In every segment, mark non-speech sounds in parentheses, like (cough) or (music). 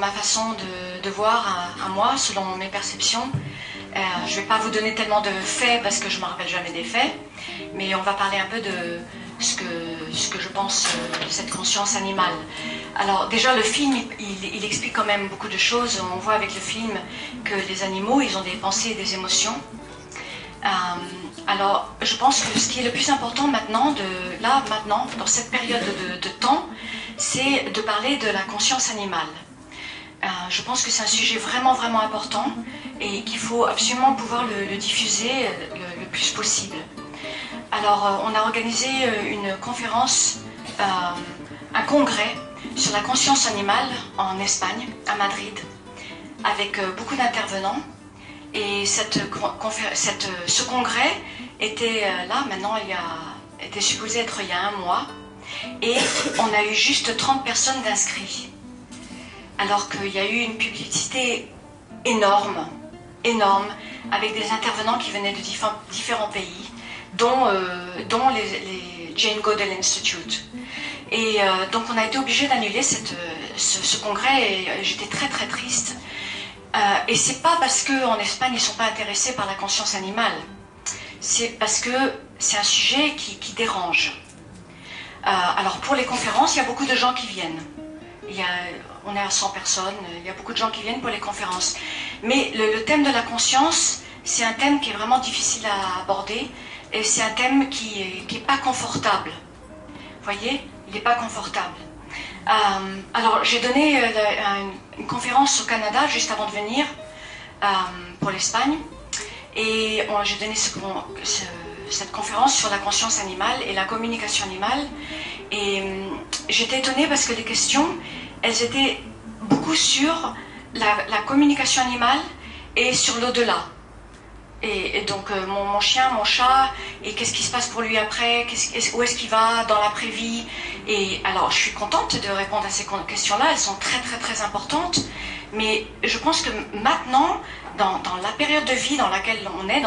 ma façon de, voir à, moi, selon mes perceptions. Euh, je ne vais pas vous donner tellement de faits parce que je ne me rappelle jamais des faits, mais on va parler un peu de ce que, je pense euh, de cette conscience animale. Alors déjà le film, il, explique quand même beaucoup de choses. On voit avec le film que les animaux, ils ont des pensées et des émotions. Euh, alors je pense que ce qui est le plus important maintenant, là maintenant, dans cette période de, temps, c'est de parler de la conscience animale. Euh, je pense que c'est un sujet vraiment vraiment important et qu'il faut absolument pouvoir le, diffuser le, plus possible. Alors euh, on a organisé une conférence, un congrès sur la conscience animale en Espagne, à Madrid, avec euh, beaucoup d'intervenants. Et cette, ce congrès était euh, là, maintenant, il y a, était supposé être il y a un mois. Et on a eu juste 30 personnes d'inscrits. Alors qu'il y a eu une publicité énorme, énorme, avec des intervenants qui venaient de différents pays, dont, euh, dont les, Jane Goodall Institute. Et euh, donc on a été obligé d'annuler ce, congrès et euh, j'étais très très triste. Euh, et c'est pas parce qu'en Espagne ils sont pas intéressés par la conscience animale, c'est parce que c'est un sujet qui, dérange. alors pour les conférences, il y a beaucoup de gens qui viennent. Il y a, on est à 100 personnes, il y a beaucoup de gens qui viennent pour les conférences. Mais le, thème de la conscience, c'est un thème qui est vraiment difficile à aborder et c'est un thème qui n'est est pas confortable. Vous voyez il n'est pas confortable. Euh, alors, j'ai donné euh, une, conférence au Canada juste avant de venir euh, pour l'Espagne. Et j'ai donné cette conférence sur la conscience animale et la communication animale. Et j'étais étonnée parce que les questions, elles étaient beaucoup sur la communication animale et sur l'au-delà. Et, donc euh, mon, chien, mon chat, et qu'est-ce qui se passe pour lui après, où est-ce qu'il va dans l'après-vie? Et alors je suis contente de répondre à ces questions-là, elles sont très très très importantes, mais je pense que maintenant, dans, la période de vie dans laquelle on est,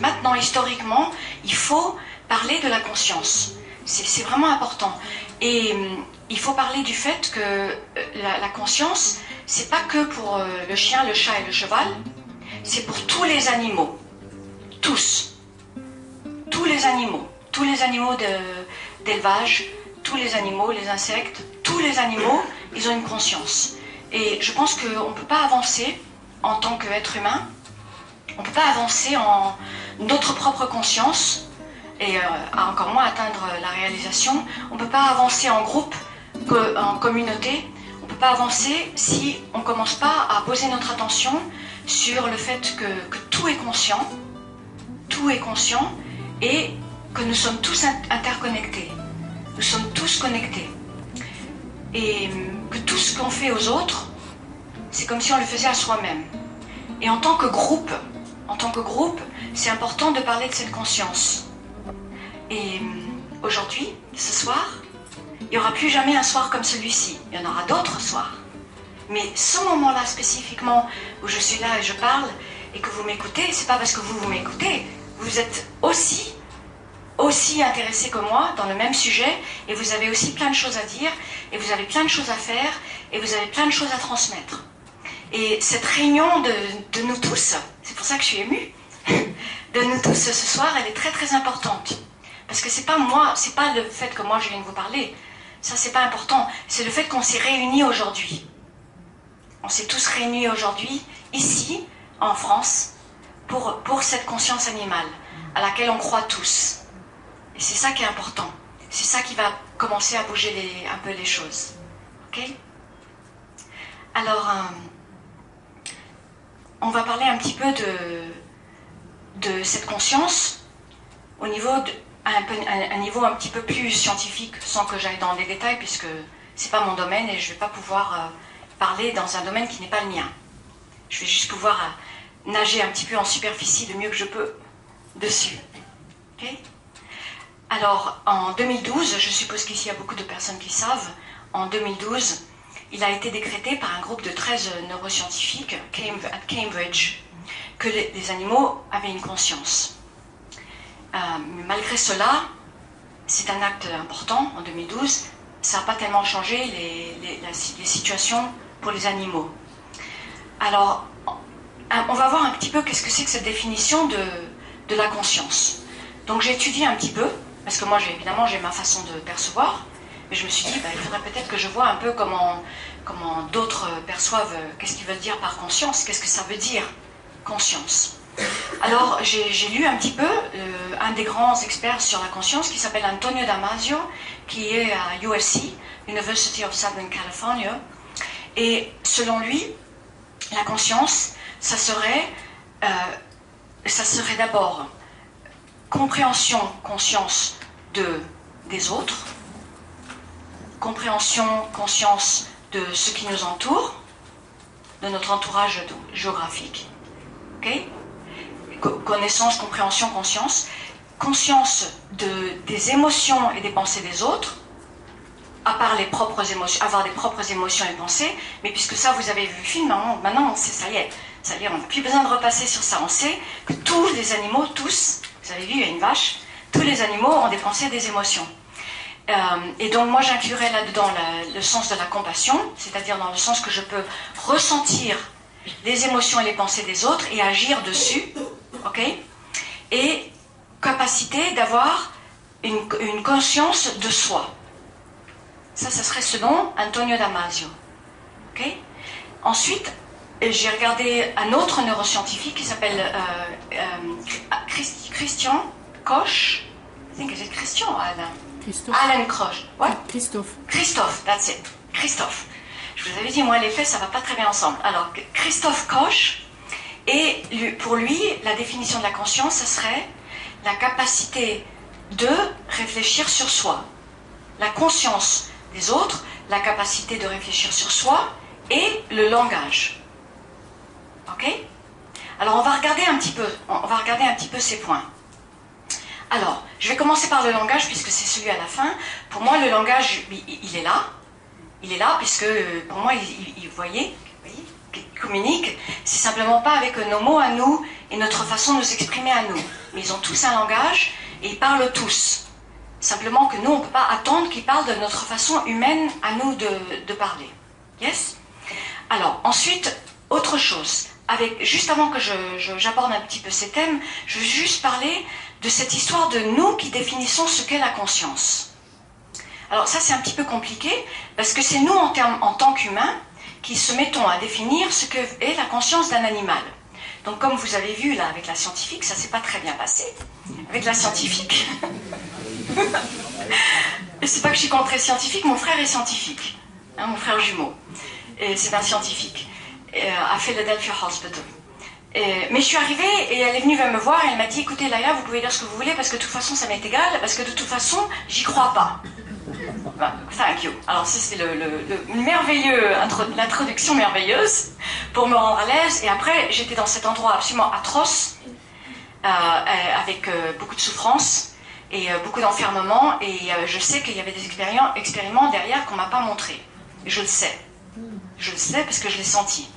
maintenant historiquement, il faut parler de la conscience. C'est vraiment important. Et hum, il faut parler du fait que euh, la, la conscience, c'est pas que pour euh, le chien, le chat et le cheval, c'est pour tous les animaux. Tous, tous les animaux, tous les animaux d'élevage, tous les animaux, les insectes, tous les animaux, ils ont une conscience. Et je pense qu'on ne peut pas avancer en tant qu'être humain, on ne peut pas avancer en notre propre conscience et euh, encore moins atteindre la réalisation. On ne peut pas avancer en groupe, en communauté. On ne peut pas avancer si on ne commence pas à poser notre attention sur le fait que tout est conscient, tout est conscient et que nous sommes tous interconnectés. Nous sommes tous connectés. Et que tout ce qu'on fait aux autres, c'est comme si on le faisait à soi-même. Et en tant que groupe, en tant que groupe, c'est important de parler de cette conscience. Et aujourd'hui, ce soir, il n'y aura plus jamais un soir comme celui-ci. Il y en aura d'autres soirs. Mais ce moment-là spécifiquement où je suis là et je parle et que vous m'écoutez, c'est pas parce que vous vous m'écoutez, vous êtes aussi, aussi intéressé que moi dans le même sujet et vous avez aussi plein de choses à dire et vous avez plein de choses à faire et vous avez plein de choses à transmettre. Et cette réunion de nous tous, c'est pour ça que je suis émue, (laughs) de nous tous ce soir, elle est très très importante. Parce que c'est pas moi, c'est pas le fait que moi je viens de vous parler, ça c'est pas important, c'est le fait qu'on s'est réunis aujourd'hui. On s'est tous réunis aujourd'hui, ici, en France, pour, cette conscience animale à laquelle on croit tous. Et c'est ça qui est important. C'est ça qui va commencer à bouger un peu les choses. Ok? Alors, euh, on va parler un petit peu de, de cette conscience au niveau de, un, niveau un petit peu plus scientifique, sans que j'aille dans les détails, puisque c'est pas mon domaine et je ne vais pas pouvoir euh, parler dans un domaine qui n'est pas le mien. Je vais juste pouvoir euh, nager un petit peu en superficie le mieux que je peux dessus. Alors, en 2012, je suppose qu'ici il y a beaucoup de personnes qui savent, en 2012, il a été décrété par un groupe de 13 neuroscientifiques à Cambridge que les, animaux avaient une conscience. Euh, mais malgré cela, c'est un acte important en 2012, ça n'a pas tellement changé les, situations pour les animaux. Alors, on va voir un petit peu qu'est-ce que c'est que cette définition de, la conscience. Donc j'ai étudié un petit peu, parce que moi évidemment j'ai ma façon de percevoir, mais je me suis dit, bah, il faudrait peut-être que je vois un peu comment, comment d'autres perçoivent, qu'est-ce qu'ils veulent dire par conscience, qu'est-ce que ça veut dire conscience. Alors, j'ai lu un petit peu euh, un des grands experts sur la conscience qui s'appelle Antonio Damasio, qui est à USC, University of Southern California. Et selon lui, la conscience, ça serait, euh, ça serait d'abord compréhension, conscience de, des autres, compréhension, conscience de ce qui nous entoure, de notre entourage géographique. ok? Connaissance, compréhension, conscience, conscience de, des émotions et des pensées des autres, à part les propres émotions, avoir des propres émotions et pensées, mais puisque ça, vous avez vu le film, maintenant, on sait, ça y est, ça y est, on n'a plus besoin de repasser sur ça. On sait que tous les animaux, tous, vous avez vu, il y a une vache, tous les animaux ont des pensées et des émotions. Euh, et donc moi j'inclurais là-dedans le sens de la compassion, c'est-à-dire dans le sens que je peux ressentir les émotions et les pensées des autres et agir dessus ok? Et capacité d'avoir une, conscience de soi. Ça, ce serait selon Antonio Damasio. ok? Ensuite, j'ai regardé un autre neuroscientifique qui s'appelle euh, euh, Christian Koch. I think it's Christian Alan. Christophe. Alan Koch. What? Christophe. Christophe, that's it. Christophe. Je vous avais dit, moi, les faits, ça va pas très bien ensemble. Alors, Christophe Koch, et pour lui, la définition de la conscience, ce serait la capacité de réfléchir sur soi. La conscience des autres, la capacité de réfléchir sur soi et le langage. Ok? Alors on va regarder un petit peu, on va regarder un petit peu ces points. Alors, je vais commencer par le langage puisque c'est celui à la fin. Pour moi, le langage, il est là. Il est là puisque pour moi, il, vous voyez, communiquent, c'est simplement pas avec nos mots à nous et notre façon de nous exprimer à nous. Mais ils ont tous un langage et ils parlent tous. Simplement que nous, on ne peut pas attendre qu'ils parlent de notre façon humaine à nous de, parler. Yes? Alors, ensuite, autre chose. Avec, juste avant que j'aborde un petit peu ces thèmes, je veux juste parler de cette histoire de nous qui définissons ce qu'est la conscience. Alors ça, c'est un petit peu compliqué, parce que c'est nous, en, en tant qu'humains, qui se mettons à définir ce que est la conscience d'un animal. Donc comme vous avez vu là avec la scientifique, ça s'est pas très bien passé. Avec la scientifique. (laughs) Et c'est pas que je suis contre les scientifiques, mon frère est scientifique. Hein, mon frère jumeau. Et c'est un scientifique. Euh, à Philadelphia Hospital. mais je suis arrivée et elle est venue me voir et elle m'a dit écoutez Laïla, vous pouvez dire ce que vous voulez parce que de toute façon ça m'est égal, parce que de toute façon j'y crois pas. Thank you. Alors, c'est le, merveilleux, l'introduction merveilleuse pour me rendre à l'aise. Et après, j'étais dans cet endroit absolument atroce, euh, euh, avec euh, beaucoup de souffrance et beaucoup d'enfermement. Et je sais qu'il y avait des expériments derrière qu'on m'a pas montré. Je le sais. Je le sais parce que je l'ai senti.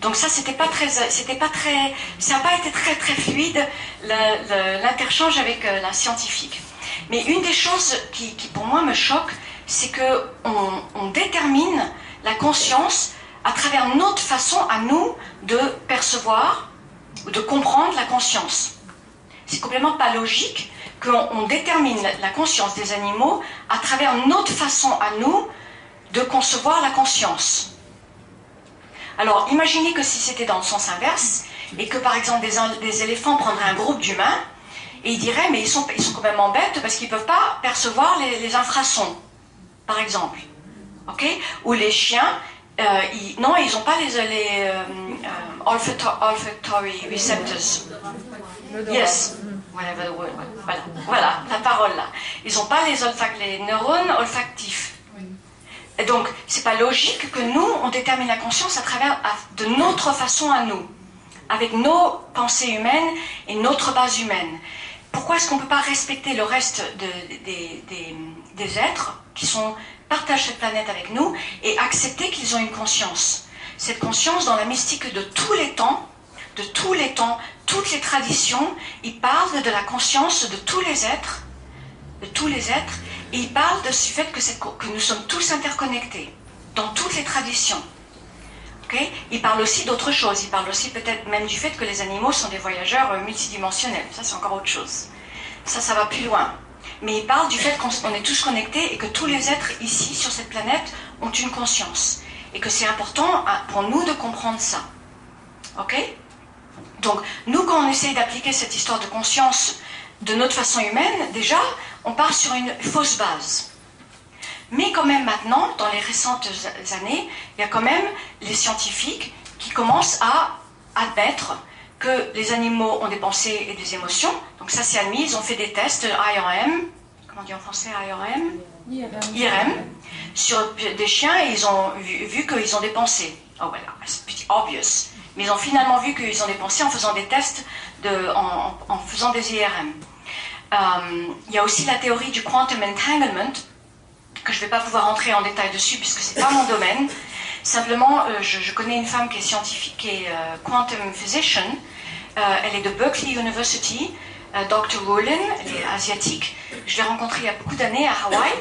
Donc ça, c'était pas très, c'était pas très, ça n'a pas été très très fluide l'interchange avec la scientifique. Mais une des choses qui, pour moi me choque, c'est qu'on on détermine la conscience à travers notre façon à nous de percevoir ou de comprendre la conscience. C'est complètement pas logique qu'on détermine la conscience des animaux à travers notre façon à nous de concevoir la conscience. Alors imaginez que si c'était dans le sens inverse, et que par exemple des, éléphants prendraient un groupe d'humains, et ils diraient mais ils sont, ils sont complètement bêtes parce qu'ils ne peuvent pas percevoir les infrasons par exemple. ok? Ou les chiens, euh, non, ils n'ont pas les, euh, euh, olfactory receptors. Yes. Voilà. voilà, la parole là. Ils n'ont pas les, les neurones olfactifs. Et donc, c'est pas logique que nous, on détermine la conscience à travers de notre façon à nous, avec nos pensées humaines et notre base humaine. Pourquoi est-ce qu'on ne peut pas respecter le reste des, êtres qui sont, partagent cette planète avec nous et accepter qu'ils ont une conscience? Cette conscience dans la mystique de tous les temps, de tous les temps, toutes les traditions, ils parlent de la conscience de tous les êtres, de tous les êtres, Et il parle de ce fait que nous sommes tous interconnectés dans toutes les traditions. Il parle aussi d'autre chose. Il parle aussi peut-être même du fait que les animaux sont des voyageurs euh, multidimensionnels. Ça, c'est encore autre chose. Ça, ça va plus loin. Mais il parle du fait qu'on est tous connectés et que tous les êtres ici, sur cette planète, ont une conscience. Et que c'est important pour nous de comprendre ça. Ok? Donc, nous, quand on essaye d'appliquer cette histoire de conscience de notre façon humaine, déjà, on part sur une fausse base. Mais quand même maintenant, dans les récentes années, il y a quand même les scientifiques qui commencent à admettre que les animaux ont des pensées et des émotions. Donc ça c'est admis, ils ont fait des tests IRM, comment on en français IRM IRM. sur des chiens et ils ont vu, qu'ils ont des pensées. Oh voilà, c'est obvious. Mais ils ont finalement vu qu'ils ont des pensées en faisant des tests, de, en, faisant des IRM. Euh, il y a aussi la théorie du quantum entanglement, que je ne vais pas pouvoir entrer en détail dessus puisque ce n'est pas mon domaine. Simplement, euh, je, connais une femme qui est scientifique, qui est euh, quantum physician. elle est de Berkeley University, Dr. Rowland, elle est asiatique. Je l'ai rencontrée il y a beaucoup d'années à Hawaï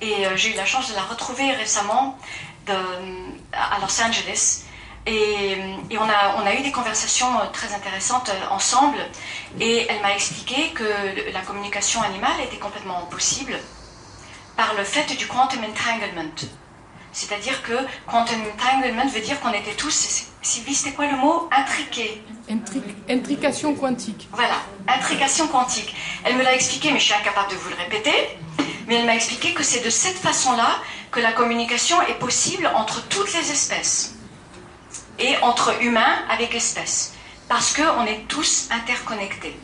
et j'ai eu la chance de la retrouver récemment à Los Angeles. Et, on, a, eu des conversations très intéressantes ensemble. Et elle m'a expliqué que la communication animale était complètement possible par le fait du quantum entanglement. C'est-à-dire que quantum entanglement veut dire qu'on était tous, Sylvie, c'était quoi le mot? Intriqués. intrication quantique. Voilà, intrication quantique. Elle me l'a expliqué, mais je suis incapable de vous le répéter. Mais elle m'a expliqué que c'est de cette façon-là que la communication est possible entre toutes les espèces et entre humains avec espèces. Parce qu'on est tous interconnectés.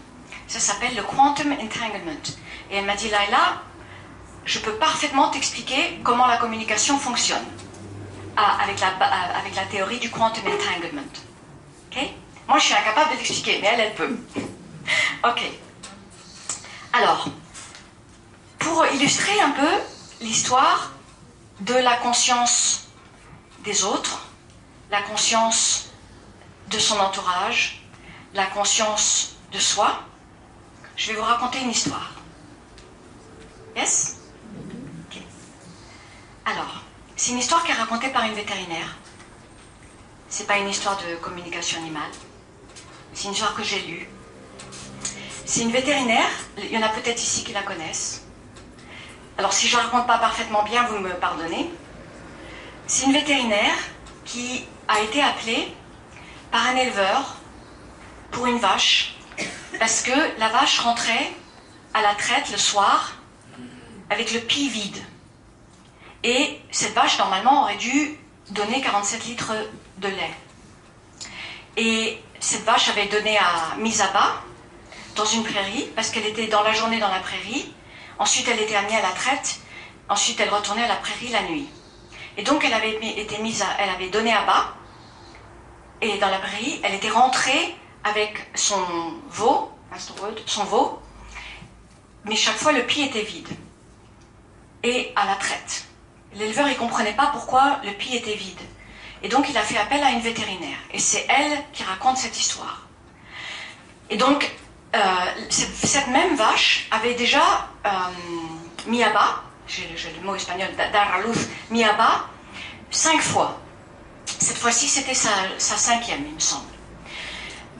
Ça s'appelle le quantum entanglement. Et elle m'a dit, Laila, je peux parfaitement t'expliquer comment la communication fonctionne ah, avec, la, ah, avec la théorie du quantum entanglement. Moi, je suis incapable de l'expliquer, mais elle, elle peut. (laughs) ok. Alors, pour illustrer un peu l'histoire de la conscience des autres, la conscience de son entourage, la conscience de soi, je vais vous raconter une histoire. Yes? Alors, c'est une histoire qui est racontée par une vétérinaire. C'est pas une histoire de communication animale. C'est une histoire que j'ai lue. C'est une vétérinaire, il y en a peut-être ici qui la connaissent. Alors si je ne raconte pas parfaitement bien, vous me pardonnez. C'est une vétérinaire qui a été appelée par un éleveur pour une vache, parce que la vache rentrait à la traite le soir avec le pied vide. Et cette vache, normalement, aurait dû donner 47 litres de lait. Et cette vache avait donné à mise à bas dans une prairie, parce qu'elle était dans la journée dans la prairie. Ensuite, elle était amenée à la traite. Ensuite, elle retournait à la prairie la nuit. Et donc, elle avait été mise à, elle avait donné à bas. Et dans la prairie, elle était rentrée avec son veau, son veau, mais chaque fois le pied était vide. Et à la traite. L'éleveur, il comprenait pas pourquoi le pied était vide. Et donc, il a fait appel à une vétérinaire. Et c'est elle qui raconte cette histoire. Et donc, euh, cette, même vache avait déjà euh, mis à bas, j'ai le, mot espagnol, daraluz, mis à bas, cinq fois. Cette fois-ci, c'était sa, cinquième, il me semble.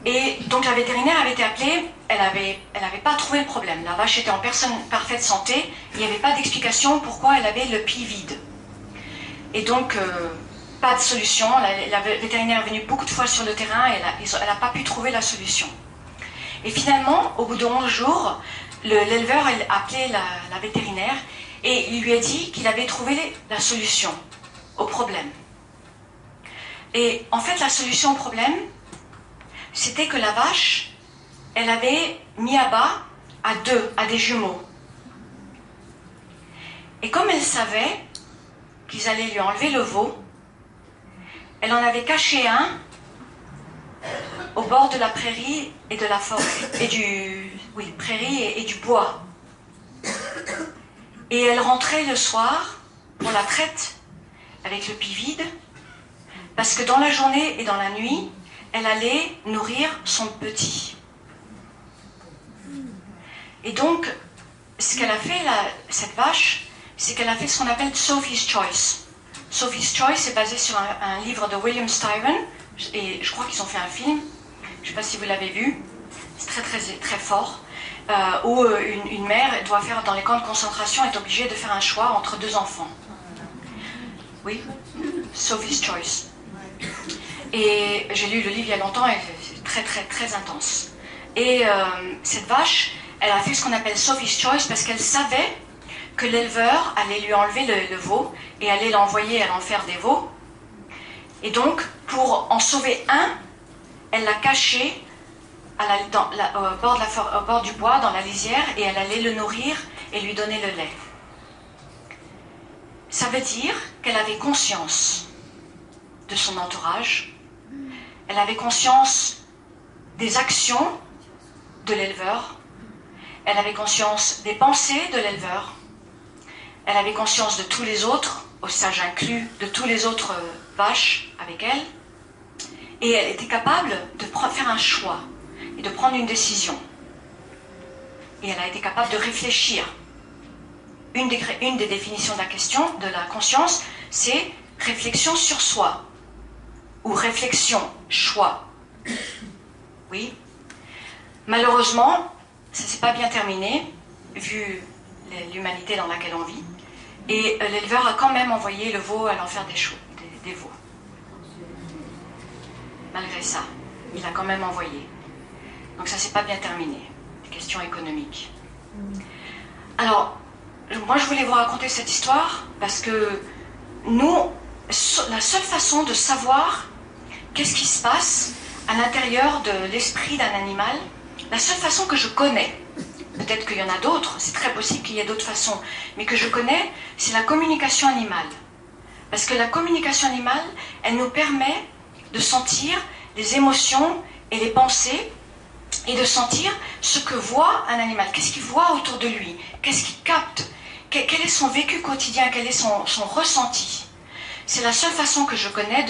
Et donc la vétérinaire avait été appelée, elle n'avait elle avait pas trouvé le problème. La vache était en personne, parfaite santé, il n'y avait pas d'explication pourquoi elle avait le pied vide. Et donc, euh, pas de solution. La, vétérinaire est venue beaucoup de fois sur le terrain et elle n'a pas pu trouver la solution. Et finalement, au bout de 11 jours, l'éleveur a appelé la, la, vétérinaire et il lui a dit qu'il avait trouvé la solution au problème. Et en fait, la solution au problème, c'était que la vache, elle avait mis à bas à deux, à des jumeaux. Et comme elle savait qu'ils allaient lui enlever le veau, elle en avait caché un au bord de la prairie et de la forêt, et du, prairie et, du bois. Et elle rentrait le soir pour la traite avec le pied vide, parce que dans la journée et dans la nuit, elle allait nourrir son petit. Et donc, ce qu'elle a fait, cette vache, c'est qu'elle a fait ce qu'on appelle Sophie's Choice. Sophie's Choice est basé sur un, livre de William Styron, et je crois qu'ils ont fait un film, je ne sais pas si vous l'avez vu, c'est très très très fort, euh, où euh, une, mère doit faire dans les camps de concentration est obligée de faire un choix entre deux enfants. Oui, Sophie's Choice. Et j'ai lu le livre il y a longtemps et c'est très très très intense. Et euh, cette vache, elle a fait ce qu'on appelle Sophie's Choice parce qu'elle savait que l'éleveur allait lui enlever le, veau et allait l'envoyer à l'enfer des veaux. Et donc, pour en sauver un, elle l'a caché au bord du bois, dans la lisière, et elle allait le nourrir et lui donner le lait. Ça veut dire qu'elle avait conscience de son entourage, elle avait conscience des actions de l'éleveur, elle avait conscience des pensées de l'éleveur, elle avait conscience de tous les autres, au sage inclus, de tous les autres euh, vaches avec elle, et elle était capable de faire un choix et de prendre une décision. Et elle a été capable de réfléchir. Une des, une des définitions de la question, de la conscience, c'est réflexion sur soi, ou réflexion, choix. Oui. Malheureusement, ça ne s'est pas bien terminé, vu l'humanité dans laquelle on vit. Et euh, l'éleveur a quand même envoyé le veau à l'enfer des, des, veaux. Malgré ça, il a quand même envoyé. Donc ça s'est pas bien terminé. Des questions économiques. Alors, moi je voulais vous raconter cette histoire parce que nous, la seule façon de savoir qu'est-ce qui se passe à l'intérieur de l'esprit d'un animal, la seule façon que je connais, peut-être qu'il y en a d'autres, c'est très possible qu'il y ait d'autres façons, mais que je connais, c'est la communication animale. Parce que la communication animale, elle nous permet de sentir les émotions et les pensées et de sentir ce que voit un animal, qu'est-ce qu'il voit autour de lui, qu'est-ce qu'il capte, quel est son vécu quotidien, quel est son, ressenti? C'est la seule façon que je connais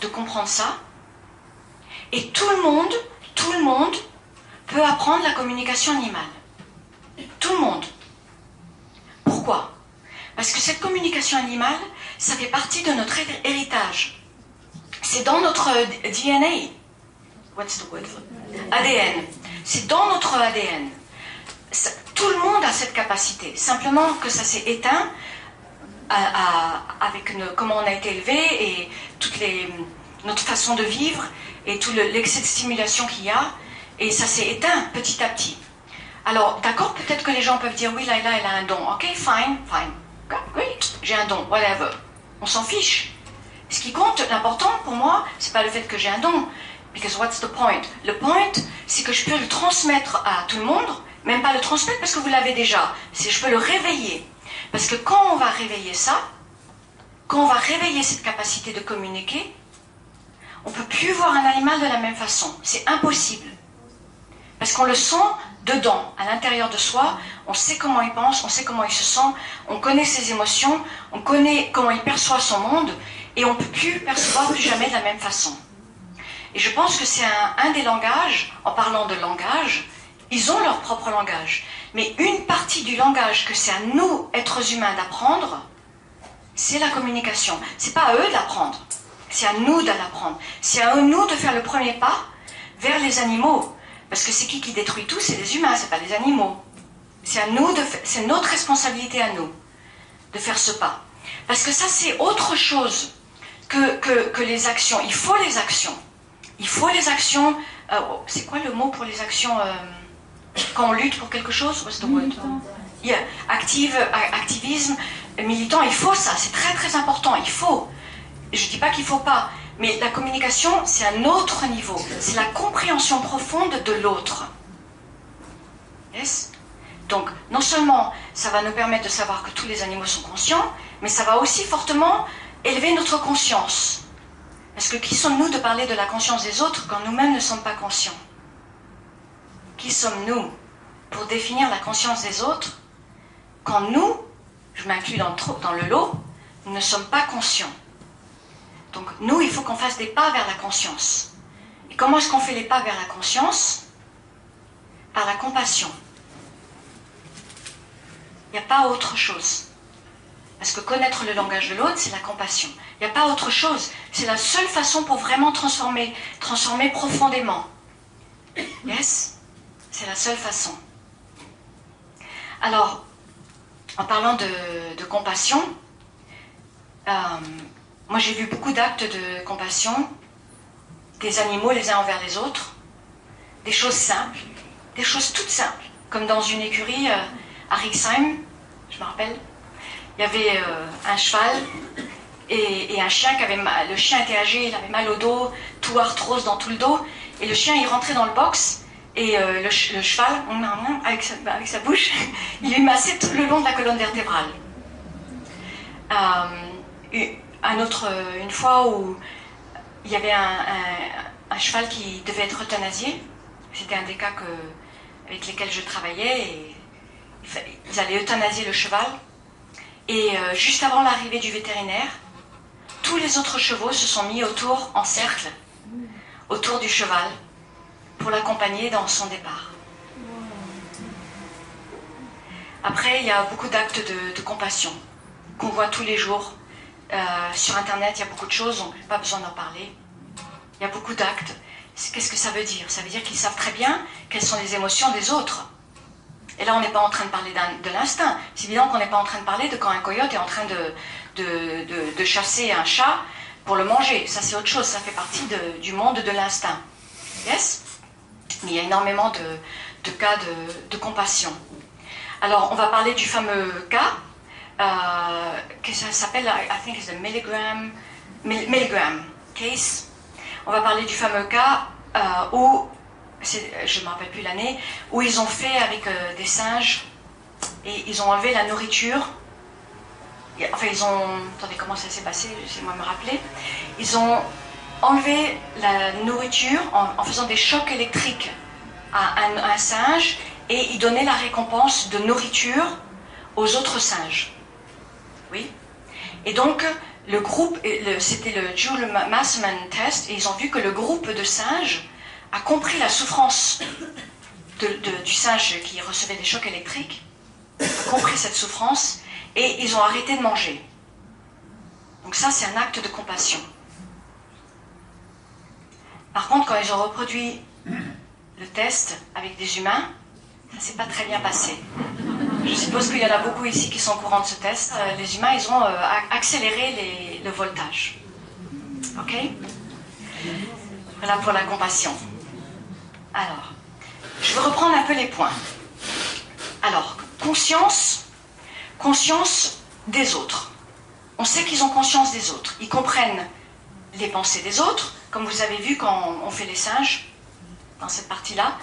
de, comprendre ça. Et tout le monde, tout le monde peut apprendre la communication animale. Tout le monde. Pourquoi? Parce que cette communication animale, ça fait partie de notre héritage. C'est dans notre DNA. What's the word ADN. C'est dans notre ADN. tout le monde a cette capacité. Simplement que ça s'est éteint avec comment on a été élevé et toute les, notre façon de vivre et tout l'excès de stimulation qu'il y a. Et ça s'est éteint petit à petit. Alors, d'accord, peut-être que les gens peuvent dire, oui, Laila, elle a un don. Ok, fine, fine. Great, j'ai un don, whatever. On s'en fiche. Ce qui compte, l'important pour moi, c'est pas le fait que j'ai un don. Because what's the point? Le point, c'est que je peux le transmettre à tout le monde, même pas le transmettre parce que vous l'avez déjà. C'est je peux le réveiller. Parce que quand on va réveiller ça, quand on va réveiller cette capacité de communiquer, on peut plus voir un animal de la même façon. C'est impossible. Parce qu'on le sent dedans, à l'intérieur de soi, on sait comment il pense, on sait comment il se sent, on connaît ses émotions, on connaît comment il perçoit son monde, et on ne peut plus percevoir plus jamais de la même façon. Et je pense que c'est un, des langages, en parlant de langage, ils ont leur propre langage. Mais une partie du langage que c'est à nous, êtres humains, d'apprendre, c'est la communication. C'est pas à eux d'apprendre, c'est à nous d'apprendre. C'est à nous de faire le premier pas vers les animaux. Parce que c'est qui qui détruit tout C'est les humains, c'est pas les animaux. C'est à nous de, c'est notre responsabilité à nous de faire ce pas. Parce que ça, c'est autre chose que, que, les actions. Il faut les actions. Il faut les actions. Euh, c'est quoi le mot pour les actions euh, quand on lutte pour quelque chose What's the word yeah. Active, activisme, militant, il faut ça. C'est très très important. Il faut. Je ne dis pas qu'il ne faut pas. Mais la communication, c'est un autre niveau. C'est la compréhension profonde de l'autre. Yes? Donc, non seulement ça va nous permettre de savoir que tous les animaux sont conscients, mais ça va aussi fortement élever notre conscience. Parce que qui sommes-nous de parler de la conscience des autres quand nous-mêmes ne sommes pas conscients? Qui sommes-nous pour définir la conscience des autres quand nous, je m'inclus dans, dans le lot, ne sommes pas conscients? Donc nous, il faut qu'on fasse des pas vers la conscience. Et comment est-ce qu'on fait les pas vers la conscience? Par la compassion. Il n'y a pas autre chose. Parce que connaître le langage de l'autre, c'est la compassion. Il n'y a pas autre chose. C'est la seule façon pour vraiment transformer, transformer profondément. Yes? C'est la seule façon. Alors, en parlant de, compassion, euh, moi j'ai vu beaucoup d'actes de compassion des animaux les uns envers les autres, des choses simples, des choses toutes simples, comme dans une écurie euh, à Rixheim, je me rappelle, il y avait euh, un cheval et, un chien qui avait mal. Le chien était âgé, il avait mal au dos, tout arthrose dans tout le dos. Et le chien, il rentrait dans le box et euh, le, cheval, avec sa, avec sa bouche, (laughs) il lui massait tout le long de la colonne vertébrale. Un autre, une fois où il y avait un, cheval qui devait être euthanasié, c'était un des cas avec lesquels je travaillais, ils allaient euthanasier le cheval. Et euh, juste avant l'arrivée du vétérinaire, tous les autres chevaux se sont mis autour, en cercle, autour du cheval, pour l'accompagner dans son départ. Après, il y a beaucoup d'actes de, compassion qu'on voit tous les jours. Euh, sur Internet, il y a beaucoup de choses, donc pas besoin d'en parler. Il y a beaucoup d'actes. Qu'est-ce que ça veut dire? Ça veut dire qu'ils savent très bien quelles sont les émotions des autres. Et là, on n'est pas en train de parler de l'instinct. C'est évident qu'on n'est pas en train de parler de quand un coyote est en train de, chasser un chat pour le manger. Ça, c'est autre chose. Ça fait partie du monde de l'instinct. Yes? Mais il y a énormément de, cas de, compassion. Alors, on va parler du fameux cas, que ça s'appelle, I think it's the milligram, milligram case. On va parler du fameux cas euh, où je ne me rappelle plus l'année, où ils ont fait avec euh, des singes et ils ont enlevé la nourriture. Enfin, ils ont. Attendez, comment ça s'est passé? Laissez-moi me rappeler. Ils ont enlevé la nourriture en, faisant des chocs électriques à un, singe et ils donnaient la récompense de nourriture aux autres singes. Et donc, le groupe, c'était le Joule Massman test, et ils ont vu que le groupe de singes a compris la souffrance du singe qui recevait des chocs électriques, a compris cette souffrance, et ils ont arrêté de manger. Donc ça, c'est un acte de compassion. Par contre, quand ils ont reproduit le test avec des humains, ça s'est pas très bien passé. Je suppose qu'il y en a beaucoup ici qui sont au courant de ce test. Euh, les humains, ils ont euh, accéléré le voltage. OK? Voilà pour la compassion. Alors, je vais reprendre un peu les points. Alors, conscience, conscience des autres. On sait qu'ils ont conscience des autres. Ils comprennent les pensées des autres, comme vous avez vu quand on fait les singes, dans cette partie-là.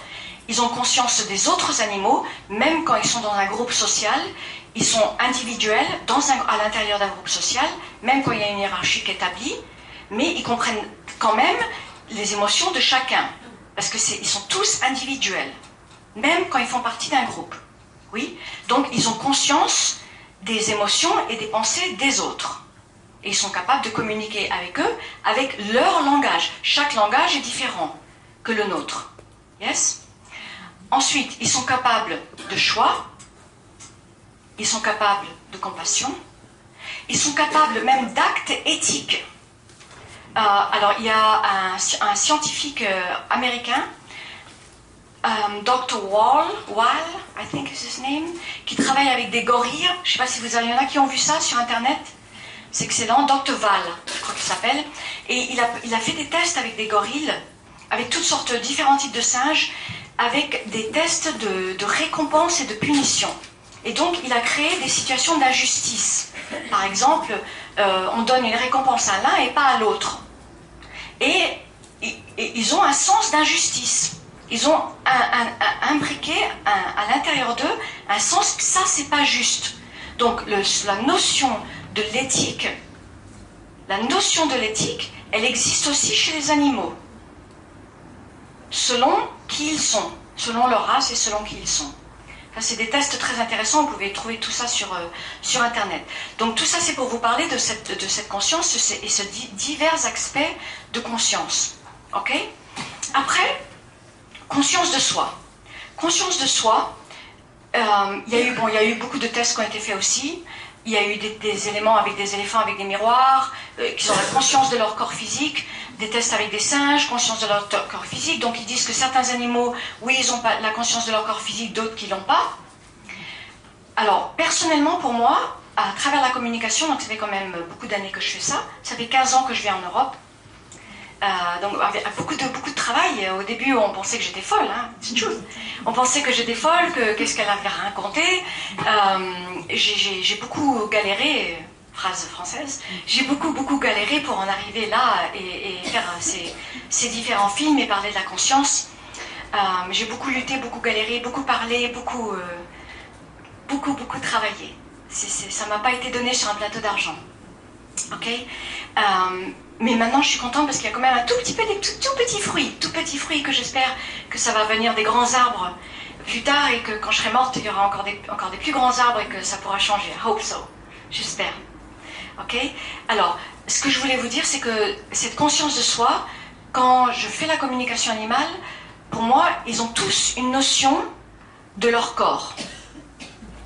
Ils ont conscience des autres animaux, même quand ils sont dans un groupe social. Ils sont individuels à l'intérieur d'un groupe social, même quand il y a une hiérarchie établie, mais ils comprennent quand même les émotions de chacun. Parce qu'ils sont tous individuels, même quand ils font partie d'un groupe. Oui? Donc ils ont conscience des émotions et des pensées des autres. Et ils sont capables de communiquer avec eux avec leur langage. Chaque langage est différent que le nôtre. Yes? Ensuite, ils sont capables de choix. Ils sont capables de compassion. Ils sont capables même d'actes éthiques. Euh, alors, il y a un, scientifique euh, américain, um, Dr. Wall, Wall, I think is his name, qui travaille avec des gorilles. Je ne sais pas si vous avez, il y en a qui ont vu ça sur Internet. C'est excellent. Dr. Val, je crois qu'il s'appelle. Et il a, il a fait des tests avec des gorilles, avec toutes sortes différents types de singes, avec des tests de, de récompense et de punition. Et donc, il a créé des situations d'injustice. Par exemple, euh, on donne une récompense à l'un et pas à l'autre. Et, ils ont un sens d'injustice. Ils ont un, imbriqué à l'intérieur d'eux un sens que ça, c'est pas juste. Donc, la notion de l'éthique, la notion de l'éthique, elle existe aussi chez les animaux, selon qui ils sont, selon leur race et selon qui ils sont c'est des tests très intéressants, vous pouvez trouver tout ça sur, euh, sur Internet. Donc tout ça, c'est pour vous parler de cette, de cette conscience et ce divers aspects de conscience. OK? Après, conscience de soi. Conscience de soi, Euh, il y, a eu, bon, il y a eu beaucoup de tests qui ont été faits aussi. Il y a eu des, éléments avec des éléphants avec des miroirs, euh, qui ont la conscience de leur corps physique, des tests avec des singes, conscience de leur corps physique. Donc ils disent que certains animaux, oui, ils ont pas la conscience de leur corps physique, d'autres qui l'ont pas. Alors, personnellement, pour moi, à travers la communication, donc ça fait quand même beaucoup d'années que je fais ça, ça fait 15 ans que je vis en Europe, euh, donc avec beaucoup de, beaucoup de travail. Au début, on pensait que j'étais folle, hein, c'est chose. On pensait que j'étais folle, que qu'est-ce qu'elle avait raconté. Euh, j'ai beaucoup galéré, phrase française, j'ai beaucoup beaucoup galéré pour en arriver là et, faire ces, ces, différents films et parler de la conscience. Euh, j'ai beaucoup lutté, beaucoup galéré, beaucoup parlé, beaucoup, beaucoup, beaucoup travaillé ça m'a pas été donné sur un plateau d'argent. Ok? Euh, Mais maintenant, je suis contente parce qu'il y a quand même un tout petit peu des tout, petits fruits, tout petits fruits que j'espère que ça va venir des grands arbres plus tard et que quand je serai morte, il y aura encore des, encore des plus grands arbres et que ça pourra changer. Hope so. J'espère. Ok? Alors, ce que je voulais vous dire, c'est que cette conscience de soi, quand je fais la communication animale, pour moi, ils ont tous une notion de leur corps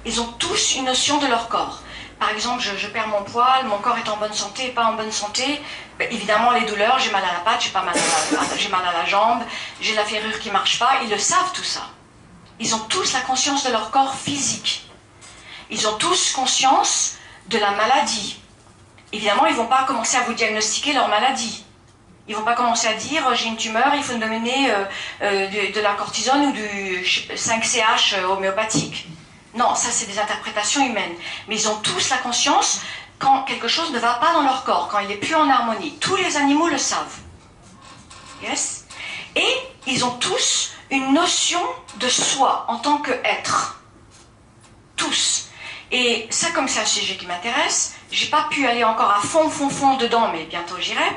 ils ont tous une notion de leur corps. Par exemple, je, perds mon poil, mon corps est en bonne santé, pas en bonne santé. Ben, évidemment, les douleurs, j'ai mal à la patte, j'ai, mal à la jambe, j'ai la ferrure qui marche pas. Ils le savent tout ça. Ils ont tous la conscience de leur corps physique. Ils ont tous conscience de la maladie. Évidemment, ils ne vont pas commencer à vous diagnostiquer leur maladie. Ils vont pas commencer à dire j'ai une tumeur, il faut me donner euh, euh, de, la cortisone ou du 5CH homéopathique. Non, ça c'est des interprétations humaines. Mais ils ont tous la conscience quand quelque chose ne va pas dans leur corps, quand il n'est plus en harmonie. Tous les animaux le savent. Yes? Et ils ont tous une notion de soi en tant qu'être. Tous. Et ça, comme c'est un sujet qui m'intéresse, j'ai pas pu aller encore à fond, fond, fond dedans, mais bientôt j'irai.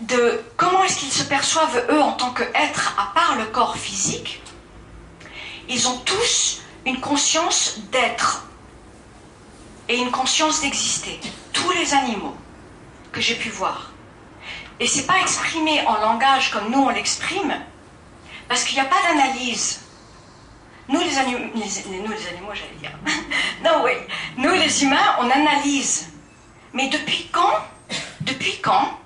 De comment est-ce qu'ils se perçoivent eux en tant qu'être à part le corps physique? Ils ont tous une conscience d'être et une conscience d'exister. Tous les animaux que j'ai pu voir. Et c'est pas exprimé en langage comme nous on l'exprime, parce qu'il n'y a pas d'analyse. Nous les, animaux, nous les animaux, j'allais dire. (laughs) non, oui. Nous les humains, on analyse. Mais depuis quand Depuis quand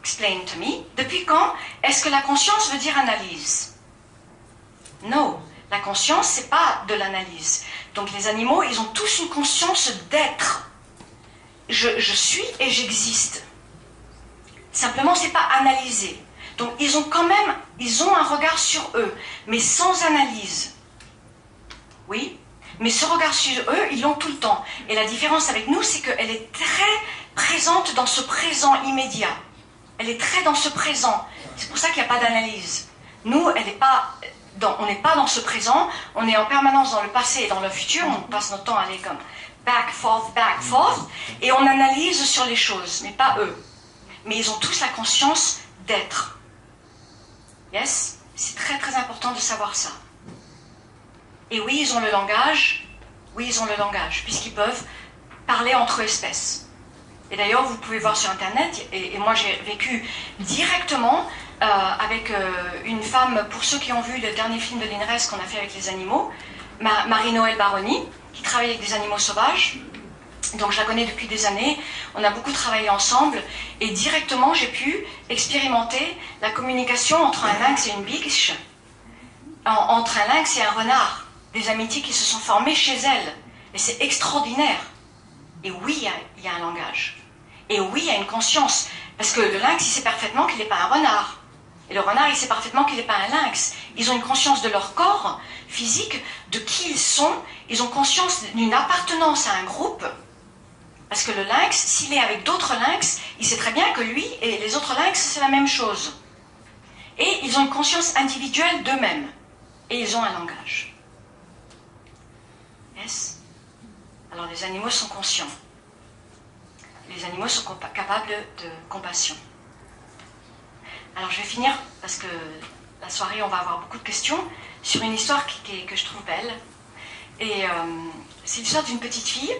Explain to me. Depuis quand est-ce que la conscience veut dire analyse? Non. La conscience, c'est pas de l'analyse. Donc les animaux, ils ont tous une conscience d'être. Je, suis et j'existe. Simplement, c'est pas analysé. Donc ils ont quand même, ils ont un regard sur eux, mais sans analyse. Oui, mais ce regard sur eux, ils l'ont tout le temps. Et la différence avec nous, c'est qu'elle est très présente dans ce présent immédiat. Elle est très dans ce présent. C'est pour ça qu'il n'y a pas d'analyse. Nous, elle n'est pas on n'est pas dans ce présent, on est en permanence dans le passé et dans le futur, on passe notre temps à aller comme back, forth, back, forth, et on analyse sur les choses, mais pas eux. Mais ils ont tous la conscience d'être. Yes? C'est très très important de savoir ça. Et oui, ils ont le langage, oui, ils ont le langage, puisqu'ils peuvent parler entre espèces. Et d'ailleurs, vous pouvez voir sur Internet, et moi j'ai vécu directement euh, avec euh, une femme, pour ceux qui ont vu le dernier film de l'INRES qu'on a fait avec les animaux, Marie-Noël Baroni, qui travaille avec des animaux sauvages. Donc je la connais depuis des années, on a beaucoup travaillé ensemble et directement j'ai pu expérimenter la communication entre un lynx et une biche, entre un lynx et un renard, des amitiés qui se sont formées chez elle. Et c'est extraordinaire. Et oui, il y, a un langage. Et oui, il y a une conscience. Parce que le lynx, il sait parfaitement qu'il n'est pas un renard. Et le renard, il sait parfaitement qu'il n'est pas un lynx. Ils ont une conscience de leur corps physique, de qui ils sont. Ils ont conscience d'une appartenance à un groupe. Parce que le lynx, s'il est avec d'autres lynx, il sait très bien que lui et les autres lynx, c'est la même chose. Et ils ont une conscience individuelle d'eux-mêmes. Et ils ont un langage. Yes Alors les animaux sont conscients. Les animaux sont capables de compassion. Alors je vais finir, parce que la soirée, on va avoir beaucoup de questions, sur une histoire que je trouve belle. Et euh, c'est l'histoire d'une petite fille,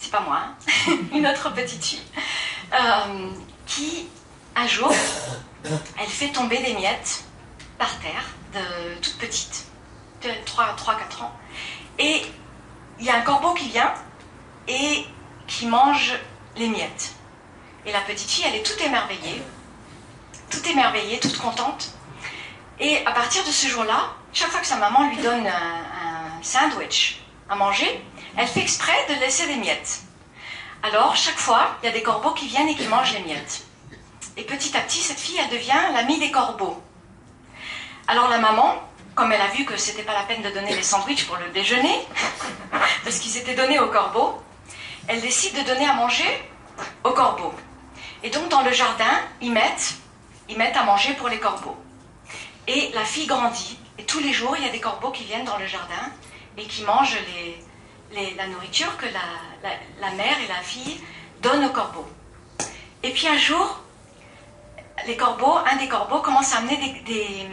c'est pas moi, hein, (laughs) une autre petite fille, euh, qui, un jour, elle fait tomber des miettes par terre, de toute petite, de 3-4 ans. Et il y a un corbeau qui vient et qui mange les miettes. Et la petite fille, elle est toute émerveillée, toute émerveillée, toute contente. Et à partir de ce jour-là, chaque fois que sa maman lui donne un, sandwich à manger, elle fait exprès de laisser des miettes. Alors, chaque fois, il y a des corbeaux qui viennent et qui mangent les miettes. Et petit à petit, cette fille, elle devient l'amie des corbeaux. Alors la maman, comme elle a vu que c'était pas la peine de donner les sandwichs pour le déjeuner, (laughs) parce qu'ils étaient donnés aux corbeaux, elle décide de donner à manger aux corbeaux. Et donc dans le jardin, ils mettent, ils mettent à manger pour les corbeaux. Et la fille grandit. Et tous les jours, il y a des corbeaux qui viennent dans le jardin et qui mangent les, la nourriture que la, la, mère et la fille donnent aux corbeaux. Et puis un jour, les corbeaux, un des corbeaux commence à amener des, des,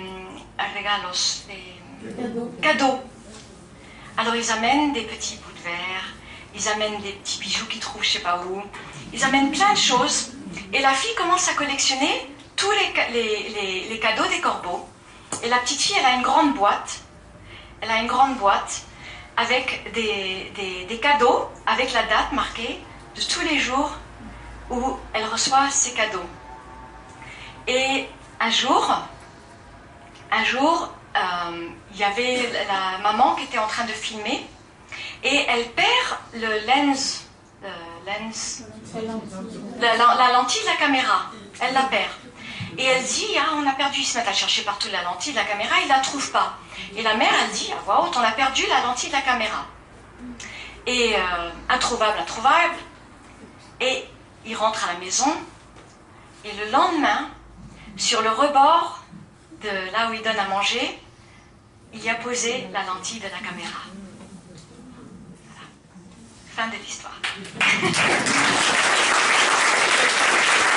regalos, des cadeaux. Alors ils amènent des petits bouts de verre, ils amènent des petits bijoux qu'ils trouvent je sais pas où, ils amènent plein de choses. Et la fille commence à collectionner tous les, les, les, cadeaux des corbeaux. Et la petite fille, elle a une grande boîte. Elle a une grande boîte avec des, des, des cadeaux, avec la date marquée de tous les jours où elle reçoit ses cadeaux. Et un jour, un jour, euh, il y avait la maman qui était en train de filmer et elle perd le lens, lens la, lentille de la caméra. Elle la perd. Et elle dit, ah, on a perdu, ils se mettent à chercher partout la lentille de la caméra, ils ne la trouvent pas. Et la mère, elle dit, à voix haute, on a perdu la lentille de la caméra. Et euh, introuvable, introuvable. Et il rentre à la maison. Et le lendemain, sur le rebord de là où il donne à manger, il y a posé la lentille de la caméra. Fin de l'histoire. (laughs)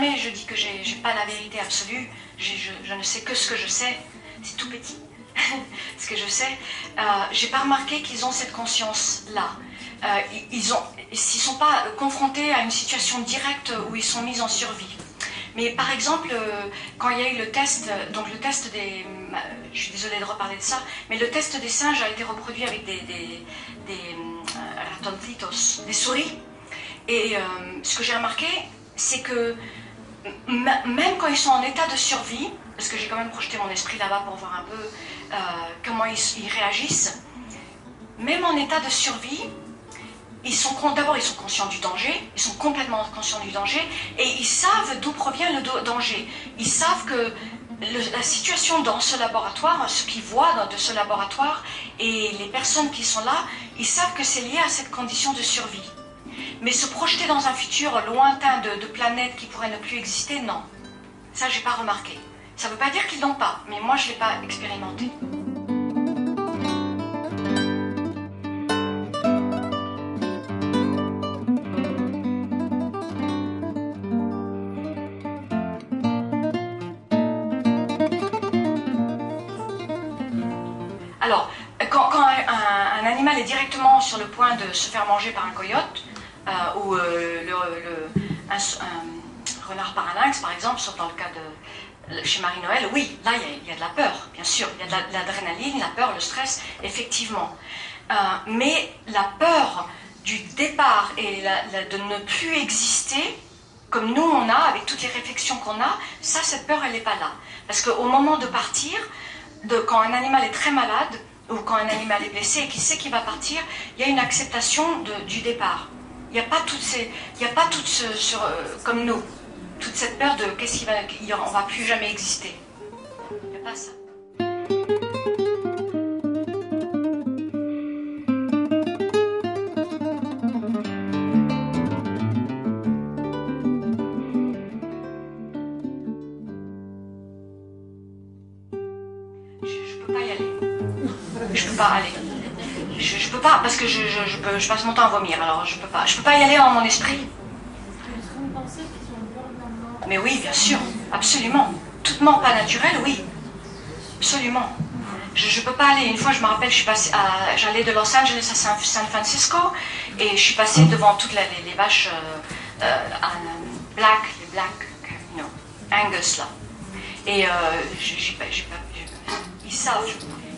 jamais je dis que je n'ai pas la vérité absolue, je, ne sais que ce que je sais, c'est tout petit, (laughs) ce que je sais. Euh, j'ai pas remarqué qu'ils ont cette conscience-là. Euh, ils ne sont pas confrontés à une situation directe où ils sont mis en survie. Mais par exemple, euh, quand il y a eu le test, donc le test des, je suis désolée de reparler de ça, mais le test des singes a été reproduit avec des, des, des, des souris. Et ce que j'ai remarqué, c'est que même quand ils sont en état de survie, parce que j'ai quand même projeté mon esprit là-bas pour voir un peu euh, comment ils, réagissent, même en état de survie, ils sont d'abord ils sont conscients du danger, ils sont complètement conscients du danger et ils savent d'où provient le danger. Ils savent que la situation dans ce laboratoire, ce qu'ils voient de ce laboratoire et les personnes qui sont là, ils savent que c'est lié à cette condition de survie. Mais se projeter dans un futur lointain de, planètes qui pourraient ne plus exister, non. Ça, j'ai pas remarqué. Ça ne veut pas dire qu'ils n'ont pas, mais moi, je l'ai pas expérimenté. Alors, quand, un, animal est directement sur le point de se faire manger par un coyote, ou euh, le, un, renard par un lynx, par exemple, dans le cas de chez Marie-Noël, oui, là, il y, a, de la peur, bien sûr. Il y a de l'adrénaline, la, peur, le stress, effectivement. Euh, mais la peur du départ et de ne plus exister, comme nous on a, avec toutes les réflexions qu'on a, ça, cette peur, elle n'est pas là. Parce qu'au moment de partir, quand un animal est très malade, ou quand un animal est blessé et qu'il sait qu'il va partir, il y a une acceptation du départ. Il n'y a pas toutes ces, il y a pas toutes ce, sur, euh, comme nous, toute cette peur de qu'est-ce qui va, on va plus jamais exister. Il n'y a pas ça. Je, ne peux pas y aller. Je peux pas aller. Je, je peux pas, parce que je, je, passe mon temps à vomir, alors je peux pas. Je peux pas y aller en mon esprit. Mais oui, bien sûr, absolument. Toute mort pas naturelle, oui. Absolument. Je ne peux pas aller. Une fois, je me rappelle, j'allais de Los Angeles à San, Francisco et je suis passée devant toutes les, les- les vaches euh, euh, black, les black, you know, Angus là. Et euh, j'ai- pas- j'ai pas- ils savent.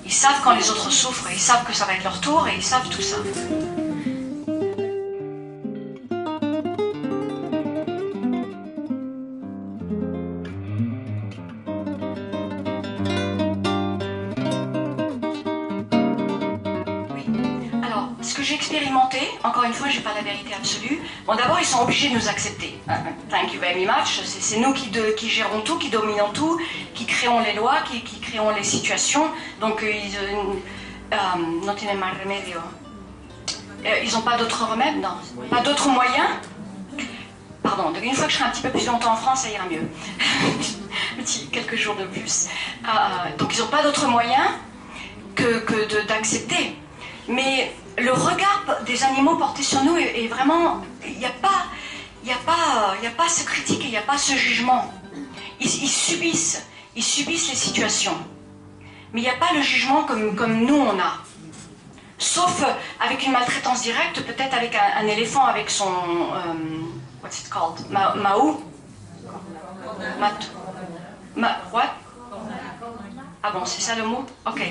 Ils savent quand les autres souffrent, ils savent que ça va être leur tour et ils savent tout ça. Alors, ce que j'ai expérimenté, encore une fois, j'ai pas la vérité absolue. Bon, d'abord, ils sont obligés de nous accepter. Thank you very much. C'est nous qui gérons tout, qui dominons tout, qui créons les lois, qui, qui créons les situations. Donc, euh, ils euh, no tienen más remedio. Euh, ils n'ont pas d'autre remède, non Pas d'autre moyen Pardon, donc une fois que je serai un petit peu plus longtemps en France, ça ira mieux. (laughs) Petit- quelques jours de plus. Euh, donc, ils n'ont pas d'autre moyen que, d'accepter. Mais le regard des animaux porté sur nous est, est vraiment. Il n'y a pas. Il n'y a, pas, il y a pas ce critique et il n'y a pas ce jugement. Ils, ils subissent, ils subissent les situations. Mais il n'y a pas le jugement comme, comme nous on a. Sauf euh, avec une maltraitance directe, peut-être avec un, éléphant avec son. euh, what's it called? Ma, Maou Mat- Ma, what? Ah bon, c'est ça le mot? Ok,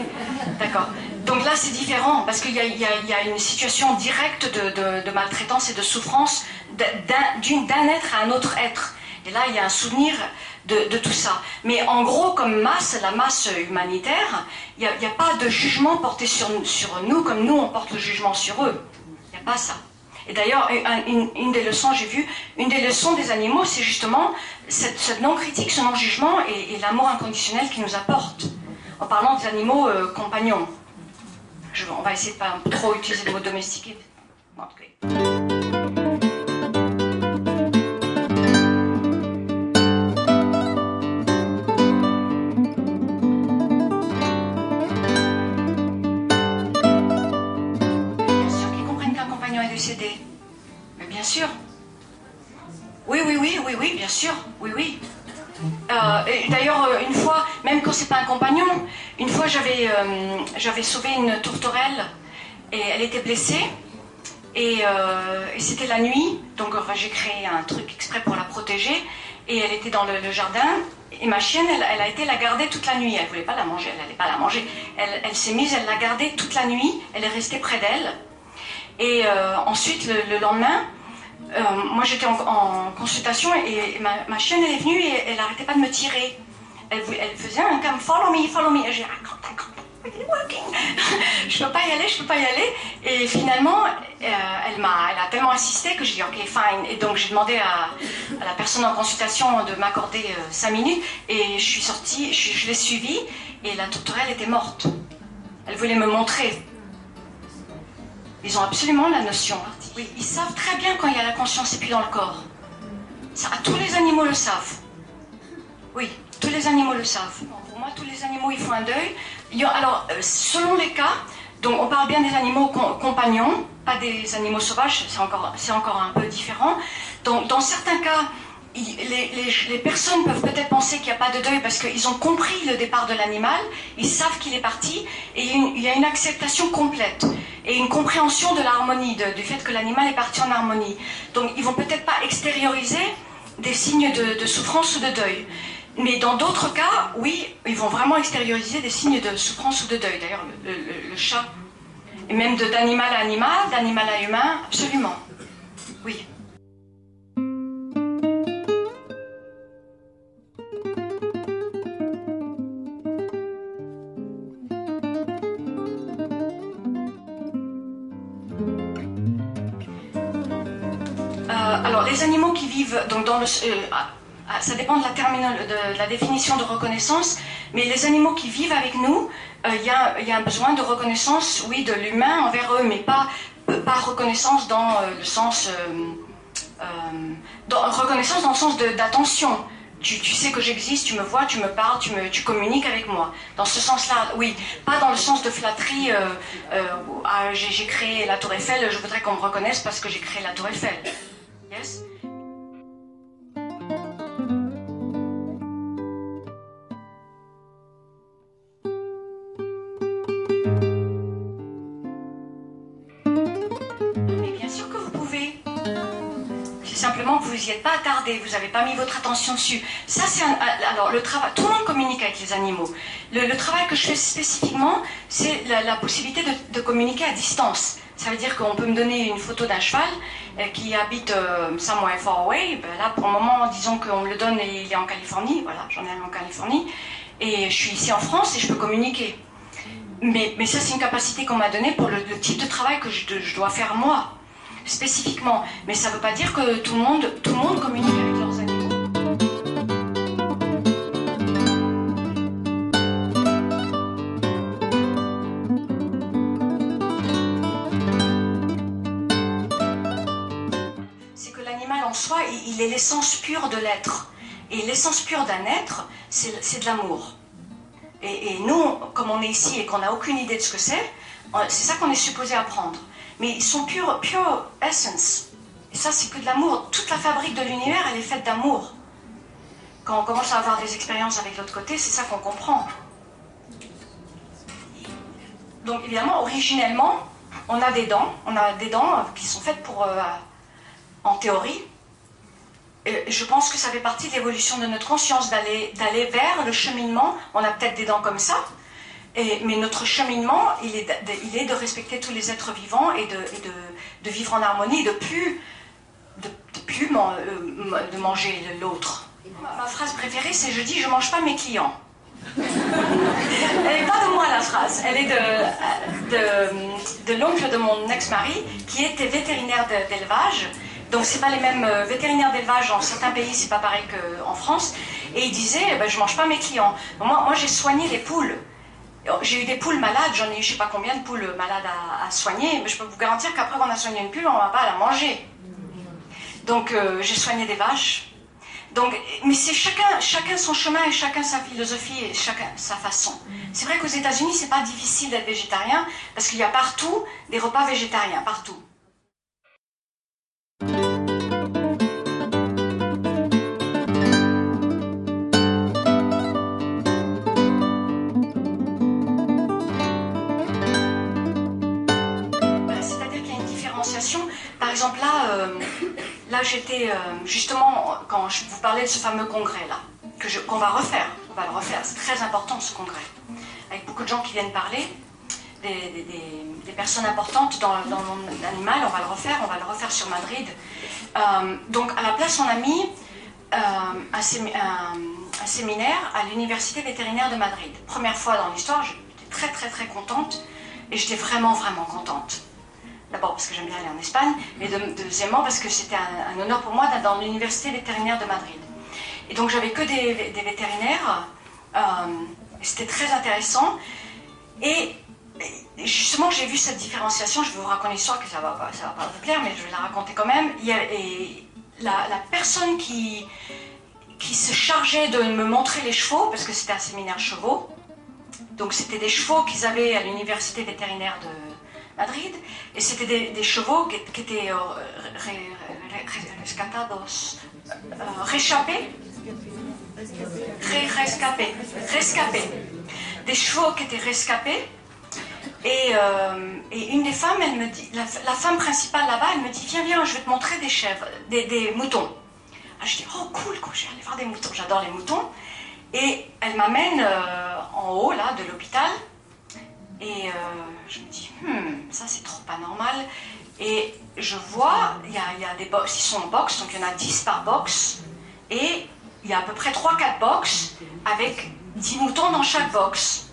d'accord. Donc là, c'est différent parce qu'il y, y y a une situation directe de, de- de maltraitance et de souffrance d'un être à un autre être. Et là, il y a un souvenir de, tout ça. Mais en gros, comme masse, la masse humanitaire, il n'y a, pas de jugement porté sur, sur nous comme nous, on porte le jugement sur eux. Il n'y a pas ça. Et d'ailleurs, un- une, des leçons, j'ai vu, une des leçons des animaux, c'est justement cette, non-critique, ce non-jugement et, l'amour inconditionnel qu'ils nous apportent. En parlant des animaux euh, compagnons. Je- on va essayer de pas trop utiliser le mot domestiqué. Oui, oui, oui, oui, oui, bien sûr. Oui, oui. Euh, D'ailleurs, euh, une fois, même quand c'est pas un compagnon, une fois j'avais euh, sauvé une tourterelle et elle était blessée. Et, c'était la nuit, donc j'ai créé un truc exprès pour la protéger. Et elle était dans le, jardin. Et ma chienne, elle, a été la garder toute la nuit. Elle voulait pas la manger, elle n'allait pas la manger. Elle, s'est mise, elle l'a gardée toute la nuit. Elle est restée près d'elle. Et ensuite, le lendemain, euh, moi j'étais en, en consultation et ma, ma chienne elle est venue et elle n'arrêtait pas de me tirer. Elle, elle faisait un comme follow me, follow me. Et j'ai ah, (laughs) je peux pas y aller, je peux pas y aller. Et finalement, euh, elle m'a, elle a tellement insisté que j'ai dit ok fine. Et donc j'ai demandé à, à la personne en consultation de m'accorder 5 minutes et je suis sortie, je, je l'ai suivie et la tourterelle était morte. Elle voulait me montrer. Ils ont absolument la notion. Ils savent très bien quand il y a la conscience et puis dans le corps. Ça, tous les animaux le savent. Oui, tous les animaux le savent. Pour moi, tous les animaux, ils font un deuil. Alors, euh, selon les cas, donc on parle bien des animaux com- compagnons, pas des animaux sauvages, c'est encore, encore un peu différent. Donc, dans certains cas, les, personnes peuvent peut-être penser qu'il n'y a pas de deuil parce qu'ils ont compris le départ de l'animal, ils savent qu'il est parti, et il y a une, acceptation complète et une compréhension de l'harmonie, du fait que l'animal est parti en harmonie. Donc, ils vont peut-être pas extérioriser des signes de, souffrance ou de deuil. Mais dans d'autres cas, oui, ils vont vraiment extérioriser des signes de souffrance ou de deuil. D'ailleurs, le, le- chat, et même d'animal à animal, d'animal à humain, absolument. Oui. Les animaux qui vivent donc dans le, euh, ça dépend de la, de la définition de reconnaissance, mais les animaux qui vivent avec nous, euh, il y, a, un besoin de reconnaissance, oui, de l'humain envers eux, mais pas, reconnaissance dans le sens, le sens d'attention, tu, sais que j'existe, tu me vois, tu me parles, tu, communiques avec moi. Dans ce sens-là, oui. Pas dans le sens de flatterie, euh, ah, j'ai créé la Tour Eiffel, je voudrais qu'on me reconnaisse parce que j'ai créé la Tour Eiffel. Yes vous n'y êtes pas attardé, vous n'avez pas mis votre attention dessus. Ça, c'est alors le travail. Tout le monde communique avec les animaux. Le, travail que je fais spécifiquement, c'est la, possibilité de, communiquer à distance. Ça veut dire qu'on peut me donner une photo d'un cheval qui habite euh, somewhere far away. Ben là, pour le moment, disons qu'on me le donne et il est en Californie. Voilà, j'en ai un en Californie. Et je suis ici en France et je peux communiquer. Mais, mais ça, c'est une capacité qu'on m'a donnée pour le, type de travail que je dois faire moi spécifiquement. Mais ça ne veut pas dire que tout le monde, tout le monde communique l'essence pure de l'être. Et l'essence pure d'un être, c'est de l'amour. Et, et, nous, comme on est ici et qu'on n'a aucune idée de ce que c'est, c'est ça qu'on est supposé apprendre mais ils sont pure, pure essence. Et ça, c'est que de l'amour. Toute la fabrique de l'univers, elle est faite d'amour. Quand on commence à avoir des expériences avec l'autre côté, c'est ça qu'on comprend. Donc évidemment, originellement, on a des dents. On a des dents qui sont faites pour, euh, en théorie. Et je pense que ça fait partie de l'évolution de notre conscience d'aller vers le cheminement. On a peut-être des dents comme ça, mais notre cheminement, il est, de, il est, de, respecter tous les êtres vivants et de, de vivre en harmonie, de plus, de, plus euh, de manger l'autre. Ma, phrase préférée, c'est je dis je mange pas mes clients. elle n'est pas de moi la phrase, elle est de, l'oncle de mon ex-mari qui était vétérinaire d'élevage. Donc c'est pas les mêmes euh, vétérinaires d'élevage dans certains pays, c'est pas pareil qu'en France. Et il disait, eh ben, je mange pas mes clients. Moi, j'ai soigné les poules. J'ai eu des poules malades, j'en ai eu je sais pas combien de poules malades à, soigner, mais je peux vous garantir qu'après qu'on a soigné une poule, on va pas la manger. Donc euh, j'ai soigné des vaches. Donc, mais c'est chacun, chacun son chemin et chacun sa philosophie et chacun sa façon. C'est vrai qu'aux États-Unis, c'est pas difficile d'être végétarien parce qu'il y a partout des repas végétariens, partout. Exemple, là, euh, là j'étais euh, justement, quand je vous parlais de ce fameux congrès-là, qu'on va refaire, on va le refaire, c'est très important ce congrès, avec beaucoup de gens qui viennent parler, des, personnes importantes dans, dans, le monde animal, on va le refaire, on va le refaire sur Madrid. Euh, donc à la place, on a mis un, un, séminaire à l'université vétérinaire de Madrid. Première fois dans l'histoire, j'étais très très très contente, et j'étais vraiment vraiment contente. D'abord parce que j'aime bien aller en Espagne, mais deuxièmement parce que c'était un, honneur pour moi d'être dans l'université vétérinaire de Madrid. Et donc j'avais que des, vétérinaires, euh, c'était très intéressant. Et, justement, j'ai vu cette différenciation, je vais vous raconter une histoire que ça va, va pas vous plaire, mais je vais la raconter quand même. Et la, personne qui, qui se chargeait de me montrer les chevaux, parce que c'était un séminaire chevaux, donc c'était des chevaux qu'ils avaient à l'université vétérinaire de, Madrid, et c'était des, chevaux qui, étaient euh, rescatados, euh, réchappés, rescapés, rescapés, des chevaux qui étaient rescapés. Et, euh, et, une des femmes, elle me dit, la, femme principale là-bas, elle me dit, viens, viens, je vais te montrer des chèvres, des, moutons. Ah, je dis, oh cool, cool, je vais aller voir des moutons, j'adore les moutons. Et elle m'amène en haut, là, de l'hôpital, et euh, je me dis, hmm, ça c'est trop pas normal. Et je vois, il y a, des ils sont en box, donc il y en a 10 par box. Et il y a à peu près 3-4 box avec 10 moutons dans chaque box.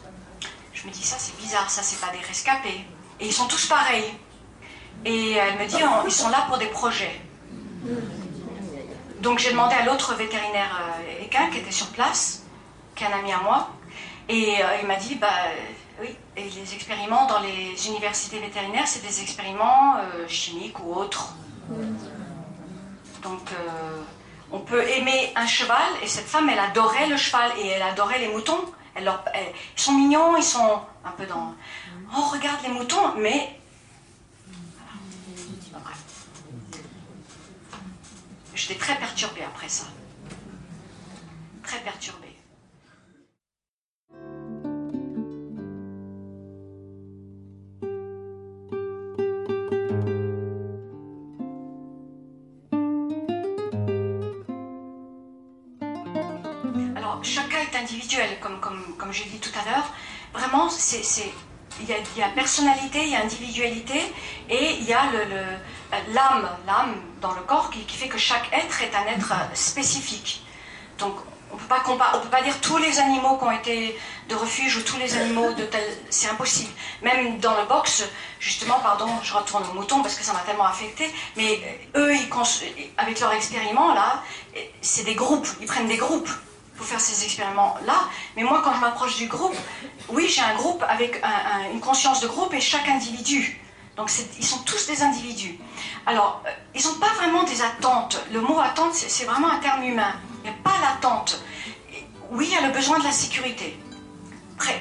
Je me dis, ça c'est bizarre, ça c'est pas des rescapés. Et ils sont tous pareils. Et elle me dit, ils sont là pour des projets. Donc j'ai demandé à l'autre vétérinaire euh, qui était sur place, qui est un ami à moi, et euh, il m'a dit, bah, oui, et les expériments dans les universités vétérinaires, c'est des expériments euh, chimiques ou autres. Donc, euh, On peut aimer un cheval, et cette femme, elle adorait le cheval, et elle adorait les moutons. Ils sont mignons, ils sont un peu dans... Oh, regarde les moutons, mais... J'étais très perturbée après ça. Très perturbée. Comme, comme, comme j'ai dit tout à l'heure. Vraiment, il, y a, personnalité, il y a individualité, et il y a l'âme, l'âme dans le corps qui, fait que chaque être est un être spécifique. Donc, on ne peut pas dire tous les animaux qui ont été de refuge ou tous les animaux de tel. C'est impossible. Même dans le box, justement, pardon, je retourne au mouton parce que ça m'a tellement affecté, mais eux, avec leur expériment, là, c'est des groupes, ils prennent des groupes pour faire ces expériments-là. Mais moi, quand je m'approche du groupe, oui, j'ai un groupe avec une conscience de groupe et chaque individu. Donc ils sont tous des individus. Alors, euh, ils n'ont pas vraiment des attentes. Le mot attente, c'est vraiment un terme humain. Il n'y a pas l'attente. Oui, il y a le besoin de la sécurité.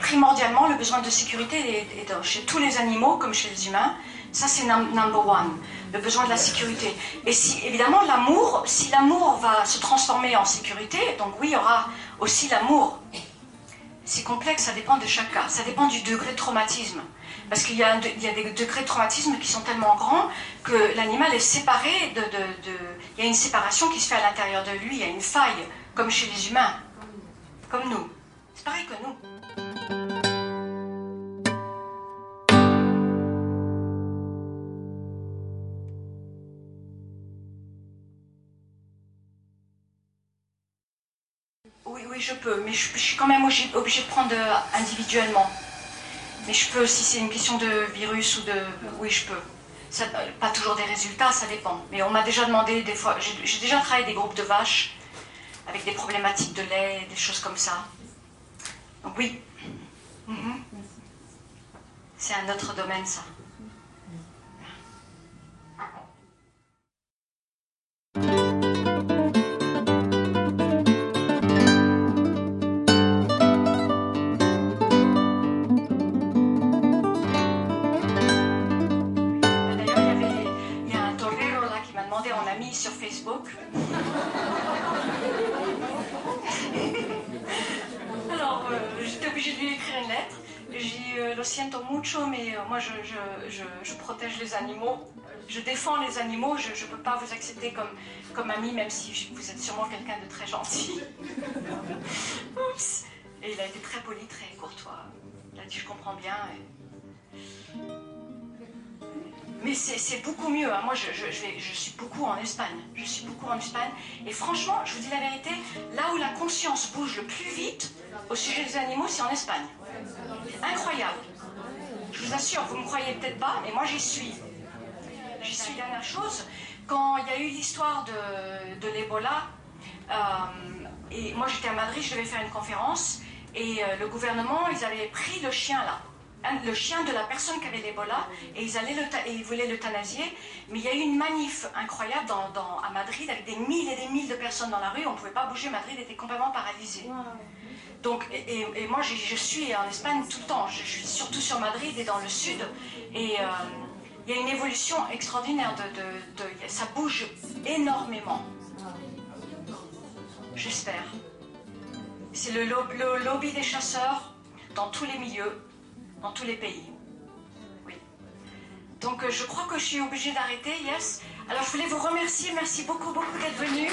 Primordialement, le besoin de sécurité est, chez tous les animaux comme chez les humains. Ça, c'est number one le besoin de la sécurité. Et si, évidemment, l'amour, si l'amour va se transformer en sécurité, donc oui, il y aura aussi l'amour. C'est complexe, ça dépend de chaque cas, ça dépend du degré de traumatisme. Parce qu'il y, a des degrés de traumatisme qui sont tellement grands que l'animal est séparé de, de, Il y a une séparation qui se fait à l'intérieur de lui, il y a une faille, comme chez les humains, comme nous. C'est pareil que nous. Oui, je peux, mais je, suis quand même obligée, de prendre euh, individuellement. Mais je peux, si c'est une question de virus ou de... Oui, je peux. Ça, euh, pas toujours des résultats, ça dépend. Mais on m'a déjà demandé des fois... J'ai déjà travaillé des groupes de vaches avec des problématiques de lait, des choses comme ça. Donc oui. Mhm. C'est un autre domaine, ça. Alors, euh, j'étais obligée de lui écrire une lettre. J'ai euh, Lo siento mucho, mais euh, moi je, protège les animaux. Je défends les animaux. Je ne peux pas vous accepter comme, comme ami, même si vous êtes sûrement quelqu'un de très gentil. (laughs) Et il a été très poli, très courtois. Il a dit Je comprends bien. Mais c'est beaucoup mieux. Hein. Moi, je, suis beaucoup en Espagne. Je suis beaucoup en Espagne. Et franchement, je vous dis la vérité, là où la conscience bouge le plus vite au sujet des animaux, c'est en Espagne. Incroyable. Je vous assure, vous ne me croyez peut-être pas, mais moi j'y suis. J'y suis. Dernière chose, quand il y a eu l'histoire de, de l'Ebola, euh, et moi j'étais à Madrid, je devais faire une conférence, et euh, le gouvernement, ils avaient pris le chien là le chien de la personne qui avait l'Ebola et ils, allaient et ils voulaient l'euthanasier. Mais il y a eu une manif incroyable dans, à Madrid avec des milliers et des milliers de personnes dans la rue. On ne pouvait pas bouger. Madrid était complètement paralysé. Donc, et, moi, je, suis en Espagne tout le temps. Je, suis surtout sur Madrid et dans le sud. Et euh, il y a une évolution extraordinaire. De, ça bouge énormément. J'espère. C'est le lobby des chasseurs dans tous les milieux dans tous les pays. Oui. Donc euh, je crois que je suis obligée d'arrêter, yes. Alors je voulais vous remercier, merci beaucoup, beaucoup d'être venus.